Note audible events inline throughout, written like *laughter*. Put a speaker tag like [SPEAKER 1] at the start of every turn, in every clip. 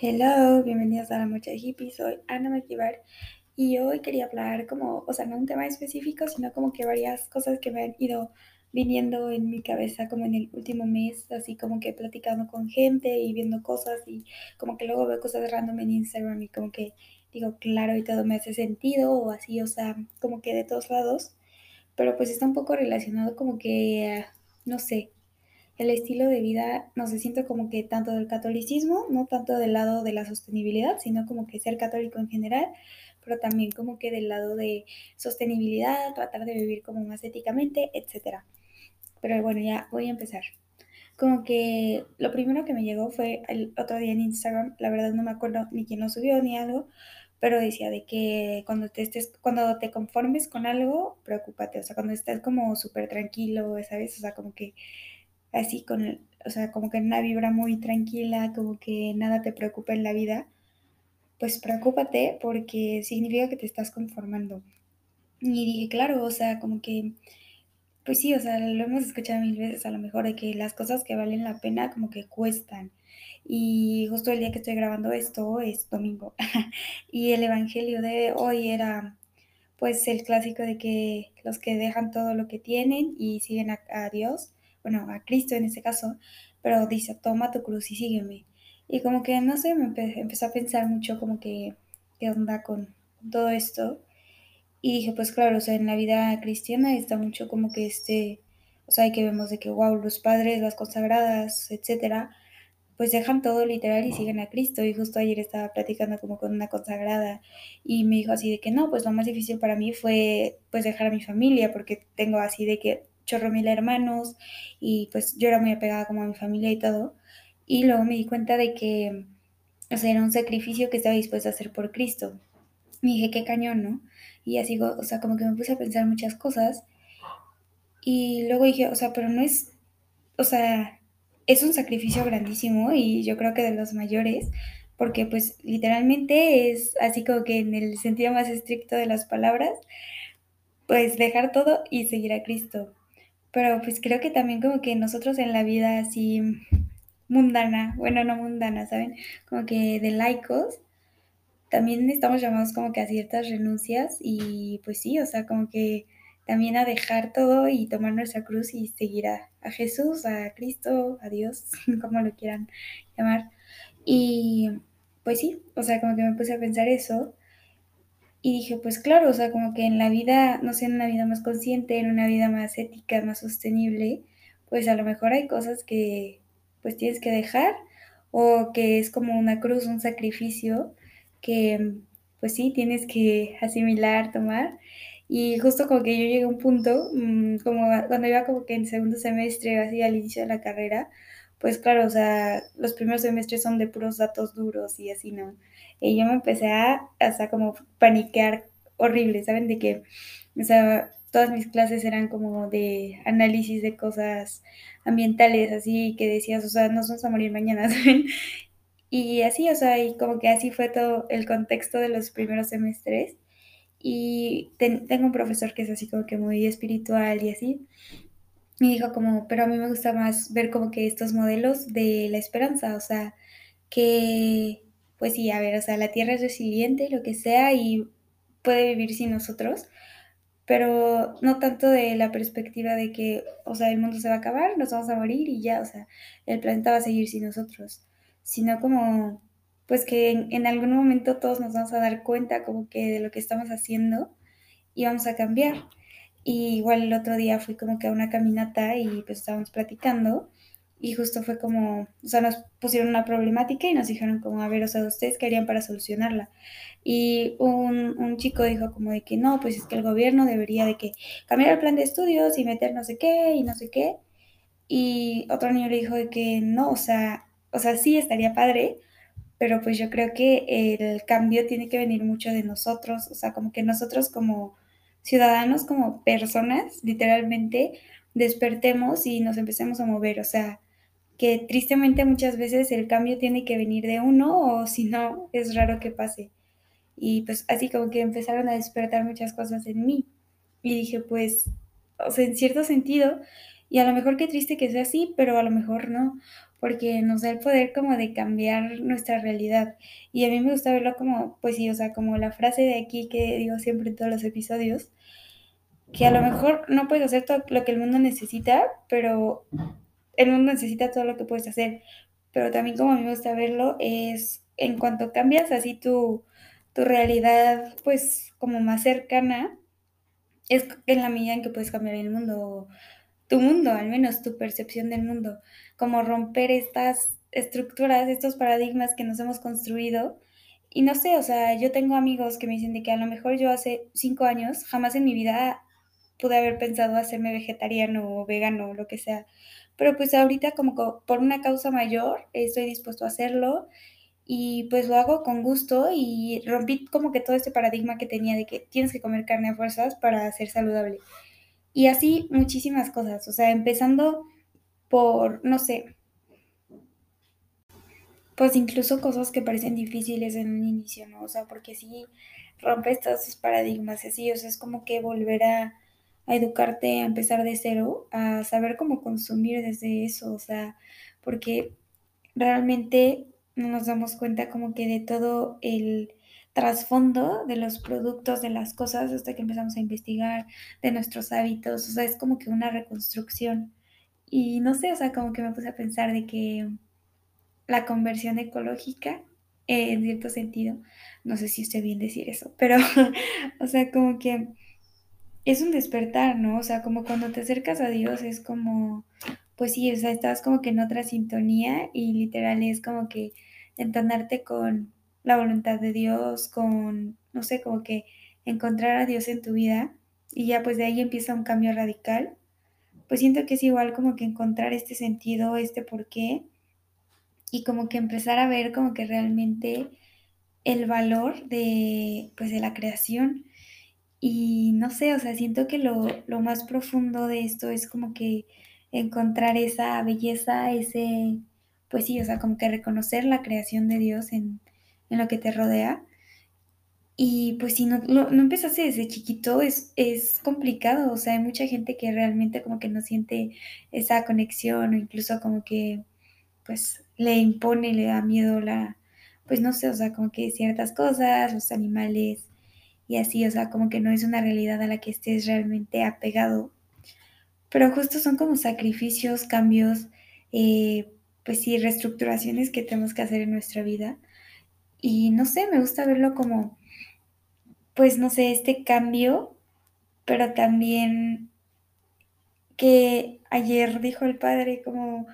[SPEAKER 1] Hello, bienvenidos a la Mocha Hippie, soy Ana Maquivar y hoy quería hablar como, o sea, no un tema específico, sino como que varias cosas que me han ido viniendo en mi cabeza como en el último mes, así como que platicando con gente y viendo cosas y como que luego veo cosas random en Instagram y como que digo, claro, y todo me hace sentido o así, o sea, como que de todos lados, pero pues está un poco relacionado como que, no sé, el estilo de vida, no se siente como que tanto del catolicismo, no tanto del lado de la sostenibilidad, sino como que ser católico en general, pero también como que del lado de sostenibilidad, tratar de vivir como más éticamente, etc. Pero bueno, ya voy a empezar. Como que lo primero que me llegó fue el otro día en Instagram, la verdad no me acuerdo ni quién lo subió ni algo, pero decía de que cuando te estés, cuando te conformes con algo, preocúpate, o sea, cuando estés como súper tranquilo, ¿sabes? O sea, como que así con, o sea, como que en una vibra muy tranquila, como que nada te preocupa en la vida, pues preocúpate porque significa que te estás conformando. Y dije, claro, o sea, como que, pues sí, o sea, lo hemos escuchado mil veces a lo mejor de que las cosas que valen la pena como que cuestan. Y justo el día que estoy grabando esto es domingo. *laughs* y el evangelio de hoy era pues el clásico de que los que dejan todo lo que tienen y siguen a Dios, bueno, a Cristo en ese caso, pero dice, toma tu cruz y sígueme. Y como que, no sé, me empe empecé a pensar mucho como que, ¿qué onda con todo esto? Y dije, pues claro, o sea, en la vida cristiana está mucho como que este, o sea, que vemos de que, wow, los padres, las consagradas, etcétera, pues dejan todo literal y siguen a Cristo. Y justo ayer estaba platicando como con una consagrada y me dijo así de que no, pues lo más difícil para mí fue pues dejar a mi familia porque tengo así de que chorro mil hermanos y pues yo era muy apegada como a mi familia y todo. Y luego me di cuenta de que, o sea, era un sacrificio que estaba dispuesta a hacer por Cristo. Y dije, qué cañón, ¿no? Y así, o sea, como que me puse a pensar muchas cosas. Y luego dije, o sea, pero no es, o sea, es un sacrificio grandísimo y yo creo que de los mayores, porque pues literalmente es así como que en el sentido más estricto de las palabras, pues dejar todo y seguir a Cristo. Pero pues creo que también como que nosotros en la vida así mundana, bueno, no mundana, ¿saben? Como que de laicos, también estamos llamados como que a ciertas renuncias y pues sí, o sea, como que también a dejar todo y tomar nuestra cruz y seguir a, a Jesús, a Cristo, a Dios, *laughs* como lo quieran llamar. Y pues sí, o sea, como que me puse a pensar eso y dije, pues claro, o sea, como que en la vida, no sé, en una vida más consciente, en una vida más ética, más sostenible, pues a lo mejor hay cosas que pues tienes que dejar o que es como una cruz, un sacrificio que pues sí, tienes que *laughs* asimilar, tomar. Y justo como que yo llegué a un punto, mmm, como cuando iba como que en segundo semestre, así al inicio de la carrera, pues claro, o sea, los primeros semestres son de puros datos duros y así, ¿no? Y yo me empecé a, hasta como paniquear horrible, ¿saben? De que, o sea, todas mis clases eran como de análisis de cosas ambientales, así que decías, o sea, nos vamos a morir mañana, *laughs* ¿saben? Y así, o sea, y como que así fue todo el contexto de los primeros semestres. Y ten, tengo un profesor que es así como que muy espiritual y así. Y dijo como, pero a mí me gusta más ver como que estos modelos de la esperanza, o sea, que, pues sí, a ver, o sea, la Tierra es resiliente, lo que sea, y puede vivir sin nosotros, pero no tanto de la perspectiva de que, o sea, el mundo se va a acabar, nos vamos a morir y ya, o sea, el planeta va a seguir sin nosotros, sino como, pues que en, en algún momento todos nos vamos a dar cuenta como que de lo que estamos haciendo y vamos a cambiar. Y igual el otro día fui como que a una caminata y pues estábamos platicando y justo fue como, o sea, nos pusieron una problemática y nos dijeron como, a ver, o sea, ¿ustedes qué harían para solucionarla? Y un, un chico dijo como de que no, pues es que el gobierno debería de que cambiar el plan de estudios y meter no sé qué y no sé qué. Y otro niño le dijo de que no, o sea, o sea, sí estaría padre, pero pues yo creo que el cambio tiene que venir mucho de nosotros, o sea, como que nosotros como ciudadanos, como personas, literalmente, despertemos y nos empecemos a mover, o sea, que tristemente muchas veces el cambio tiene que venir de uno o *laughs* si no, es raro que pase. Y pues así como que empezaron a despertar muchas cosas en mí. Y dije, pues, o sea, en cierto sentido, y a lo mejor qué triste que sea así, pero a lo mejor no, porque nos da el poder como de cambiar nuestra realidad. Y a mí me gusta verlo como, pues sí, o sea, como la frase de aquí que digo siempre en todos los episodios, que a lo mejor no puedes hacer todo lo que el mundo necesita, pero el mundo necesita todo lo que puedes hacer. Pero también como a mí me gusta verlo es en cuanto cambias así tu, tu realidad, pues como más cercana, es en la medida en que puedes cambiar el mundo, tu mundo, al menos tu percepción del mundo, como romper estas estructuras, estos paradigmas que nos hemos construido. Y no sé, o sea, yo tengo amigos que me dicen de que a lo mejor yo hace cinco años jamás en mi vida pude haber pensado hacerme vegetariano o vegano o lo que sea. Pero pues ahorita como por una causa mayor estoy dispuesto a hacerlo y pues lo hago con gusto y rompí como que todo este paradigma que tenía de que tienes que comer carne a fuerzas para ser saludable. Y así muchísimas cosas, o sea, empezando por, no sé, pues incluso cosas que parecen difíciles en un inicio, ¿no? O sea, porque si rompes todos esos paradigmas así, o sea, es como que volver a educarte, a empezar de cero, a saber cómo consumir desde eso, o sea, porque realmente no nos damos cuenta como que de todo el trasfondo de los productos, de las cosas, hasta que empezamos a investigar, de nuestros hábitos, o sea, es como que una reconstrucción. Y no sé, o sea, como que me puse a pensar de que la conversión ecológica, eh, en cierto sentido, no sé si esté bien decir eso, pero, *laughs* o sea, como que es un despertar, ¿no? O sea, como cuando te acercas a Dios es como, pues sí, o sea, estás como que en otra sintonía y literal es como que entonarte con la voluntad de Dios, con, no sé, como que encontrar a Dios en tu vida y ya pues de ahí empieza un cambio radical. Pues siento que es igual como que encontrar este sentido, este porqué y como que empezar a ver como que realmente el valor de pues de la creación y no sé, o sea, siento que lo, lo más profundo de esto es como que encontrar esa belleza, ese, pues sí, o sea, como que reconocer la creación de Dios en, en lo que te rodea. Y pues si no, lo, no empezaste desde chiquito, es, es complicado, o sea, hay mucha gente que realmente como que no siente esa conexión o incluso como que pues le impone, le da miedo la, pues no sé, o sea, como que ciertas cosas, los animales y así, o sea, como que no es una realidad a la que estés realmente apegado. Pero justo son como sacrificios, cambios, eh, pues sí, reestructuraciones que tenemos que hacer en nuestra vida. Y no sé, me gusta verlo como, pues no sé, este cambio, pero también que ayer dijo el padre como,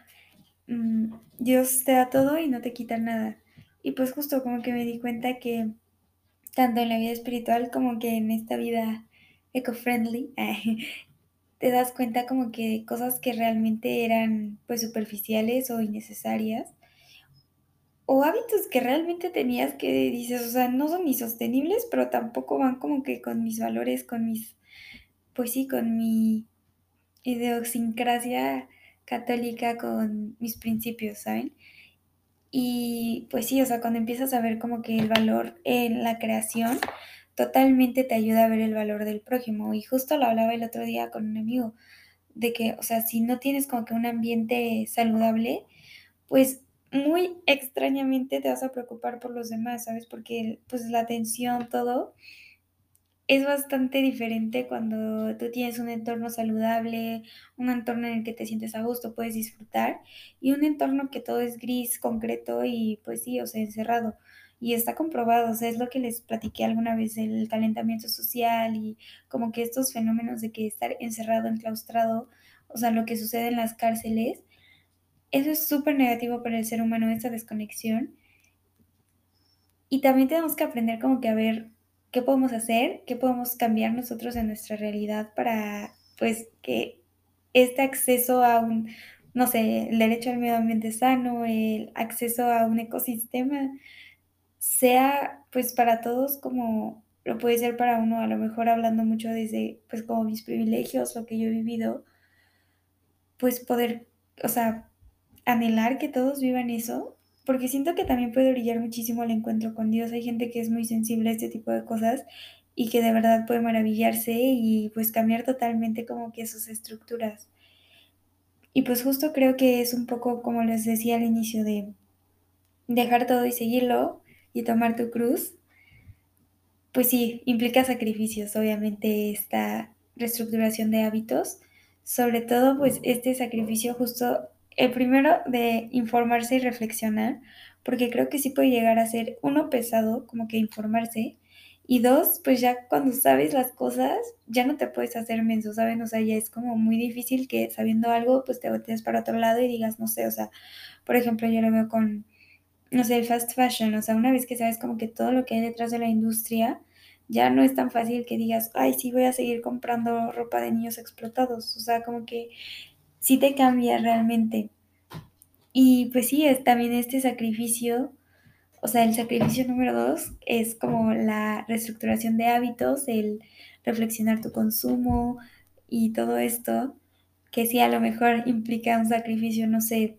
[SPEAKER 1] mm, Dios te da todo y no te quita nada. Y pues justo como que me di cuenta que tanto en la vida espiritual como que en esta vida eco-friendly, *laughs* te das cuenta como que cosas que realmente eran pues superficiales o innecesarias o hábitos que realmente tenías que dices, o sea, no son ni sostenibles, pero tampoco van como que con mis valores, con mis, pues sí, con mi idiosincrasia católica, con mis principios, ¿saben? Y pues sí, o sea, cuando empiezas a ver como que el valor en la creación, totalmente te ayuda a ver el valor del prójimo. Y justo lo hablaba el otro día con un amigo, de que, o sea, si no tienes como que un ambiente saludable, pues muy extrañamente te vas a preocupar por los demás, ¿sabes? Porque pues la atención, todo, es bastante diferente cuando tú tienes un entorno saludable, un entorno en el que te sientes a gusto, puedes disfrutar, y un entorno que todo es gris, concreto y pues sí, o sea, encerrado. Y está comprobado, o sea, es lo que les platiqué alguna vez, el calentamiento social y como que estos fenómenos de que estar encerrado, enclaustrado, o sea, lo que sucede en las cárceles, eso es súper negativo para el ser humano, esa desconexión. Y también tenemos que aprender como que a ver qué podemos hacer, qué podemos cambiar nosotros en nuestra realidad para, pues, que este acceso a un, no sé, el derecho al medio ambiente sano, el acceso a un ecosistema, sea, pues, para todos como lo puede ser para uno, a lo mejor hablando mucho desde, pues, como mis privilegios, lo que yo he vivido, pues poder, o sea, anhelar que todos vivan eso porque siento que también puede brillar muchísimo el encuentro con Dios. Hay gente que es muy sensible a este tipo de cosas y que de verdad puede maravillarse y pues cambiar totalmente como que sus estructuras. Y pues justo creo que es un poco como les decía al inicio de dejar todo y seguirlo y tomar tu cruz. Pues sí, implica sacrificios, obviamente, esta reestructuración de hábitos. Sobre todo, pues este sacrificio justo, el primero de informarse y reflexionar, porque creo que sí puede llegar a ser uno pesado, como que informarse, y dos, pues ya cuando sabes las cosas, ya no te puedes hacer menso, ¿saben? O sea, ya es como muy difícil que sabiendo algo, pues te voltees para otro lado y digas, no sé, o sea, por ejemplo, yo lo veo con, no sé, el fast fashion, o sea, una vez que sabes como que todo lo que hay detrás de la industria, ya no es tan fácil que digas, ay, sí, voy a seguir comprando ropa de niños explotados, o sea, como que sí te cambia realmente. Y pues sí, es también este sacrificio o sea, el sacrificio número dos es como la reestructuración de hábitos, el reflexionar tu consumo y todo esto, que sí a lo mejor implica un sacrificio, no sé,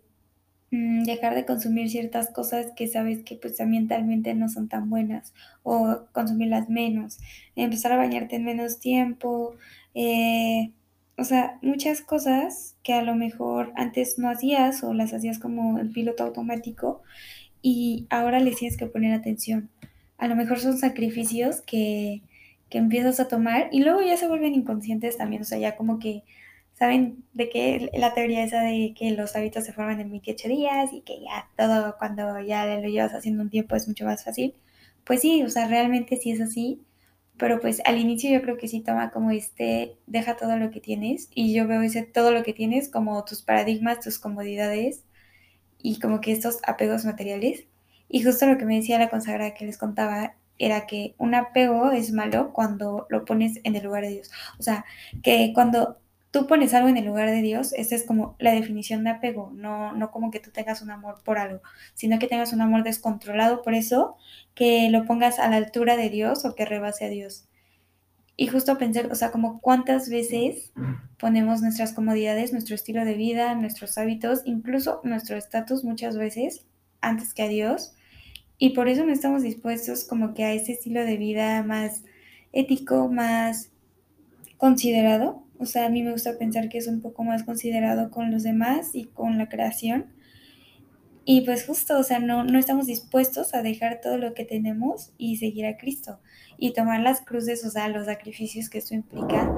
[SPEAKER 1] mm, dejar de consumir ciertas cosas que sabes que pues ambientalmente no son tan buenas o consumirlas menos, empezar a bañarte en menos tiempo, eh, o sea, muchas cosas que a lo mejor antes no hacías o las hacías como el piloto automático y ahora les tienes que poner atención. A lo mejor son sacrificios que, que empiezas a tomar y luego ya se vuelven inconscientes también, o sea, ya como que saben de que la teoría esa de que los hábitos se forman en 28 días y que ya todo cuando ya lo llevas haciendo un tiempo es mucho más fácil. Pues sí, o sea, realmente sí es así, pero pues al inicio yo creo que sí toma como este, deja todo lo que tienes y yo veo ese todo lo que tienes como tus paradigmas, tus comodidades y como que estos apegos materiales. Y justo lo que me decía la consagrada que les contaba era que un apego es malo cuando lo pones en el lugar de Dios. O sea, que cuando tú pones algo en el lugar de Dios, esa es como la definición de apego, no, no como que tú tengas un amor por algo, sino que tengas un amor descontrolado por eso, que lo pongas a la altura de Dios o que rebase a Dios. Y justo pensar, o sea, como cuántas veces ponemos nuestras comodidades, nuestro estilo de vida, nuestros hábitos, incluso nuestro estatus muchas veces antes que a Dios. Y por eso no estamos dispuestos como que a ese estilo de vida más ético, más considerado. O sea, a mí me gusta pensar que es un poco más considerado con los demás y con la creación. Y pues justo, o sea, no, no estamos dispuestos a dejar todo lo que tenemos y seguir a Cristo y tomar las cruces, o sea, los sacrificios que esto implica.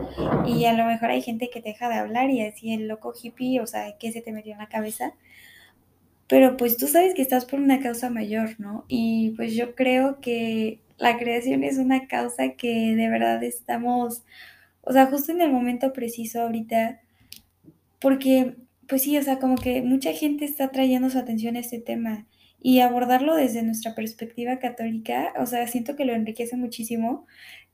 [SPEAKER 1] Y a lo mejor hay gente que deja de hablar y así el loco hippie, o sea, ¿qué se te metió en la cabeza? Pero pues tú sabes que estás por una causa mayor, ¿no? Y pues yo creo que la creación es una causa que de verdad estamos, o sea, justo en el momento preciso ahorita, porque pues sí, o sea, como que mucha gente está trayendo su atención a este tema y abordarlo desde nuestra perspectiva católica, o sea, siento que lo enriquece muchísimo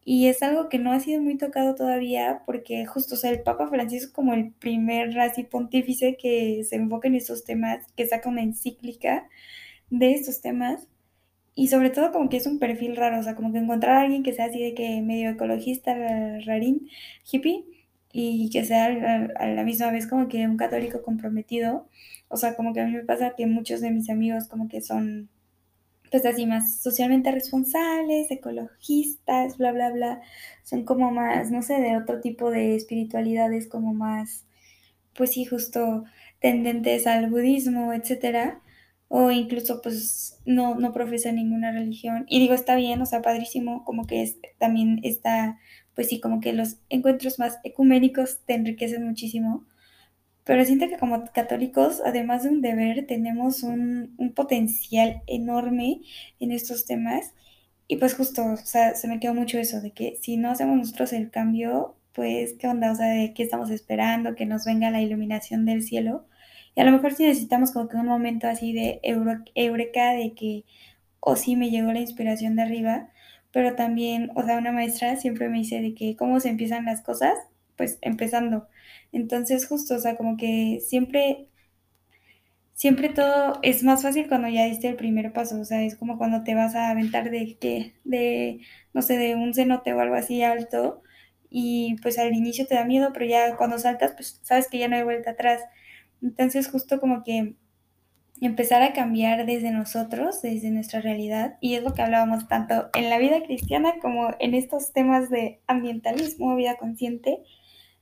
[SPEAKER 1] y es algo que no ha sido muy tocado todavía porque justo, o sea, el Papa Francisco como el primer así pontífice que se enfoca en estos temas, que saca una encíclica de estos temas y sobre todo como que es un perfil raro, o sea, como que encontrar a alguien que sea así de que medio ecologista, rarín, hippie y que sea a, la misma vez como que un católico comprometido. O sea, como que a mí me pasa que muchos de mis amigos como que son pues así más socialmente responsables, ecologistas, bla, bla, bla. Son como más, no sé, de otro tipo de espiritualidades como más, pues sí, justo tendentes al budismo, etcétera. O incluso pues no, no profesan ninguna religión. Y digo, está bien, o sea, padrísimo, como que es, también está pues sí, como que los encuentros más ecuménicos te enriquecen muchísimo. Pero siento que como católicos, además de un deber, tenemos un, un potencial enorme en estos temas. Y pues justo, o sea, se me quedó mucho eso, de que si no hacemos nosotros el cambio, pues qué onda, o sea, de qué estamos esperando, que nos venga la iluminación del cielo. Y a lo mejor sí necesitamos como que un momento así de eureka, de que, o sí me llegó la inspiración de arriba, pero también, o sea, una maestra siempre me dice de que cómo se empiezan las cosas, pues empezando. Entonces, justo, o sea, como que siempre, siempre todo es más fácil cuando ya diste el primer paso, o sea, es como cuando te vas a aventar de que, de, no sé, de un cenote o algo así alto, y pues al inicio te da miedo, pero ya cuando saltas, pues sabes que ya no hay vuelta atrás. Entonces, justo como que empezar a cambiar desde nosotros, desde nuestra realidad, y es lo que hablábamos tanto en la vida cristiana como en estos temas de ambientalismo, vida consciente.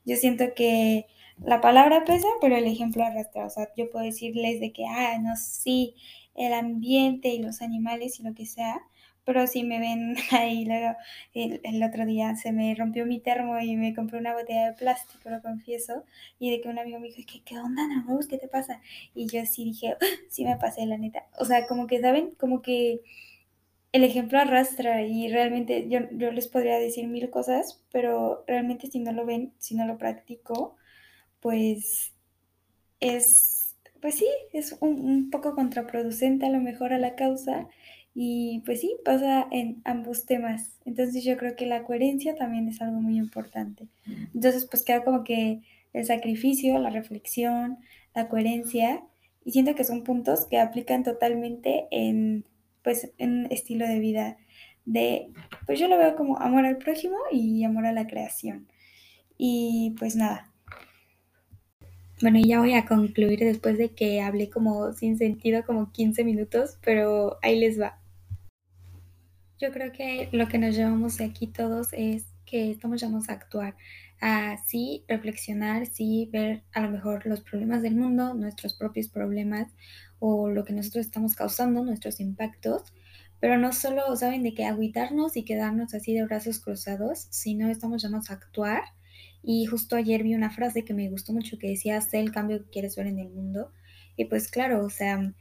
[SPEAKER 1] Yo siento que la palabra pesa, pero el ejemplo arrastra. O sea, yo puedo decirles de que, ah, no, sí, el ambiente y los animales y lo que sea, pero si me ven *laughs* ahí, luego el, otro día se me rompió mi termo y me compré una botella de plástico, lo confieso, y de que un amigo me dijo, ¿qué, qué onda, Ana? ¿Qué te pasa? Y yo sí dije, ah, sí me pasé, la neta. O sea, como que, ¿saben? Como que el ejemplo arrastra y realmente yo, yo les podría decir mil cosas, pero realmente si no lo ven, si no lo practico, pues es, pues sí, es un, un poco contraproducente a lo mejor a la causa y pues sí, pasa en ambos temas. Entonces yo creo que la coherencia también es algo muy importante. Entonces pues queda como que el sacrificio, la reflexión, la coherencia y siento que son puntos que aplican totalmente en pues en estilo de vida de, pues yo lo veo como amor al prójimo y amor a la creación. Y pues nada. Bueno, ya voy a concluir después de que hablé como sin sentido como 15 minutos, pero ahí les va. Yo creo que lo que nos llevamos aquí todos es que estamos llamados a actuar, a sí reflexionar, sí ver a lo mejor los problemas del mundo, nuestros propios problemas o lo que nosotros estamos causando, nuestros impactos, pero no solo saben de qué agüitarnos y quedarnos así de brazos cruzados, sino estamos llamados a actuar. Y justo ayer vi una frase que me gustó mucho que decía, sé el cambio que quieres ver en el mundo. Y pues claro, o sea,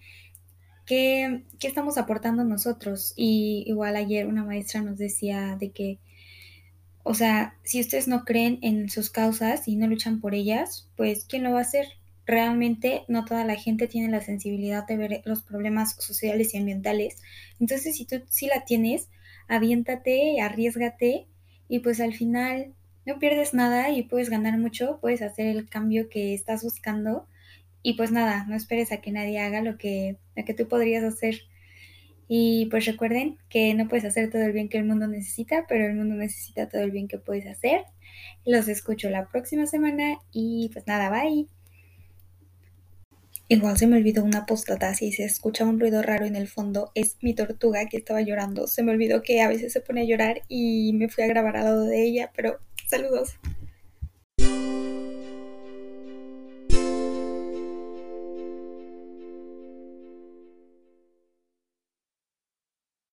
[SPEAKER 1] ¿qué, qué estamos aportando nosotros? Y igual ayer una maestra nos decía de que, o sea, si ustedes no creen en sus causas y no luchan por ellas, pues ¿quién lo va a hacer? Realmente no toda la gente tiene la sensibilidad de ver los problemas sociales y ambientales. Entonces, si tú sí la tienes, aviéntate, arriesgate y pues al final no pierdes nada y puedes ganar mucho, puedes hacer el cambio que estás buscando y pues nada, no esperes a que nadie haga lo que, lo que tú podrías hacer. Y pues recuerden que no puedes hacer todo el bien que el mundo necesita, pero el mundo necesita todo el bien que puedes hacer. Los escucho la próxima semana y pues nada, bye. Igual se me olvidó una postdata, si se escucha un ruido raro en el fondo, es mi tortuga que estaba llorando. Se me olvidó que a veces se pone a llorar y me fui a grabar al lado de ella, pero saludos.